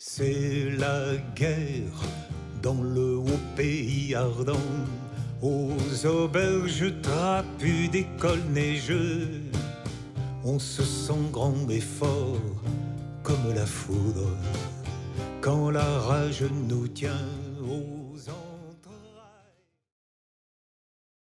C'est la guerre dans le haut pays ardent, aux auberges trapues d'écoles neigeuses. On se sent grand et fort comme la foudre quand la rage nous tient aux